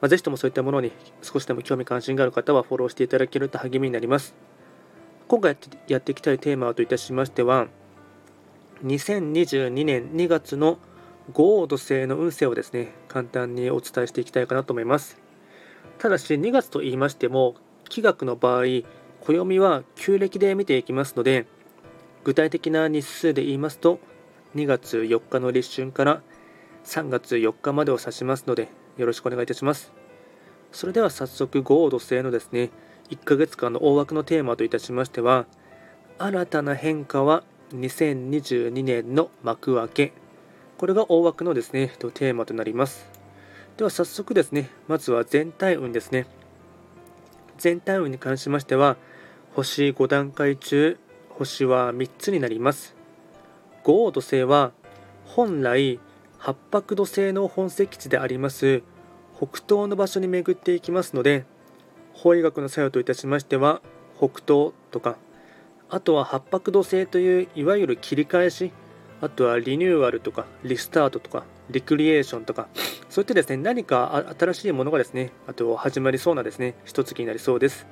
まあ、ぜひともそういったものに少しでも興味関心がある方はフォローしていただけると励みになります。今回やっていきたいテーマといたしましては、2022年2月の豪土星の運勢をですね、簡単にお伝えしていきたいかなと思います。ただし、2月と言いましても、気学の場合、暦は旧暦で見ていきますので、具体的な日数で言いますと、2月4日の立春から3月4日までを指しますので、よろしくお願いいたします。それでは早速、豪土星のですね、1ヶ月間の大枠のテーマといたしましては、新たな変化は2022年の幕開け。これが大枠のですね、テーマとなります。では早速ですね、まずは全体運ですね。全体運に関しましては、星5段階中、星は3つになります。豪土星は本来八白土星の本石地であります北東の場所に巡っていきますので法医学の作用といたしましては北東とかあとは八白土星といういわゆる切り返しあとはリニューアルとかリスタートとかリクリエーションとかそういったですね何か新しいものがですねあと始まりそうなですね一月になりそうです。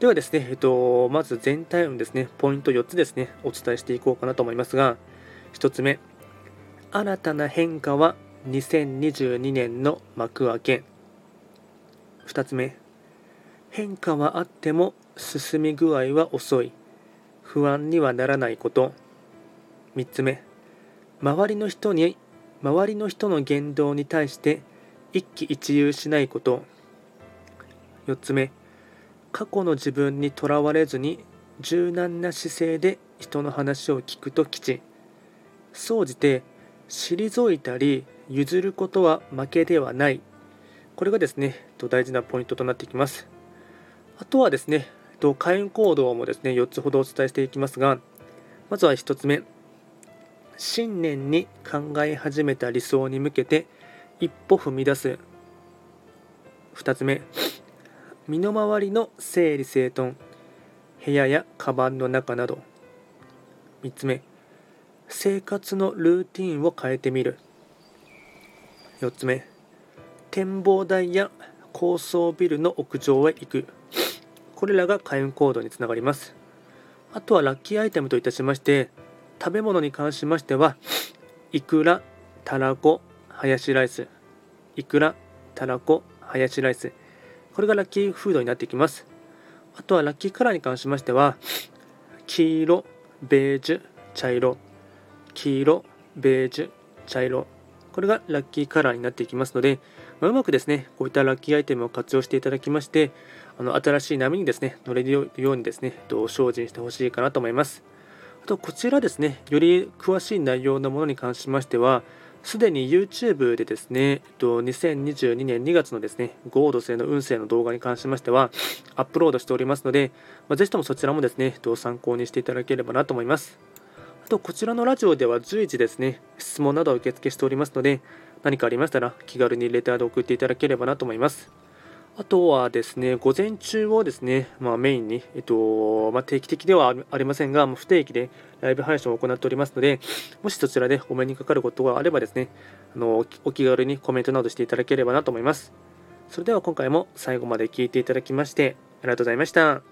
ではですね、えっと、まず全体運ですねポイント4つですねお伝えしていこうかなと思いますが1つ目。新たな変化は2022年の幕開け。2つ目。変化はあっても進み具合は遅い。不安にはならないこと。3つ目。周りの人に周りの人の言動に対して一喜一憂しないこと。4つ目。過去の自分にとらわれずに柔軟な姿勢で人の話を聞くと吉。総じて退いたり譲ることは負けではない。これがですね大事なポイントとなってきます。あとはですね開運行動もですね4つほどお伝えしていきますがまずは1つ目。新年に考え始めた理想に向けて一歩踏み出す。2つ目。身の回りの整理整頓。部屋やカバンの中など。3つ目。生活のルーティンを変えてみる。4つ目。展望台や高層ビルの屋上へ行く。これらが開運行動につながります。あとはラッキーアイテムといたしまして食べ物に関しましてはいくらたらこハヤシライス。いくらたらこハヤシライス。これがラッキーフードになってきます。あとはラッキーカラーに関しましては黄色ベージュ茶色。黄色、ベージュ、茶色、これがラッキーカラーになっていきますので、まあ、うまくですね、こういったラッキーアイテムを活用していただきまして、あの新しい波にですね、乗れるようにですね、精進してほしいかなと思います。あと、こちらですね、より詳しい内容のものに関しましては、すでに YouTube でですね、2022年2月のですね、ゴード星の運勢の動画に関しましては、アップロードしておりますので、まあ、ぜひともそちらもですね、参考にしていただければなと思います。と、こちらのラジオでは随時ですね、質問などを受付しておりますので、何かありましたら気軽にレターで送っていただければなと思います。あとはですね、午前中をですね、まあ、メインに、えっとまあ、定期的ではありませんが、不定期でライブ配信を行っておりますので、もしそちらでお目にかかることがあればですね、あのお気軽にコメントなどしていただければなと思います。それでは今回も最後まで聴いていただきまして、ありがとうございました。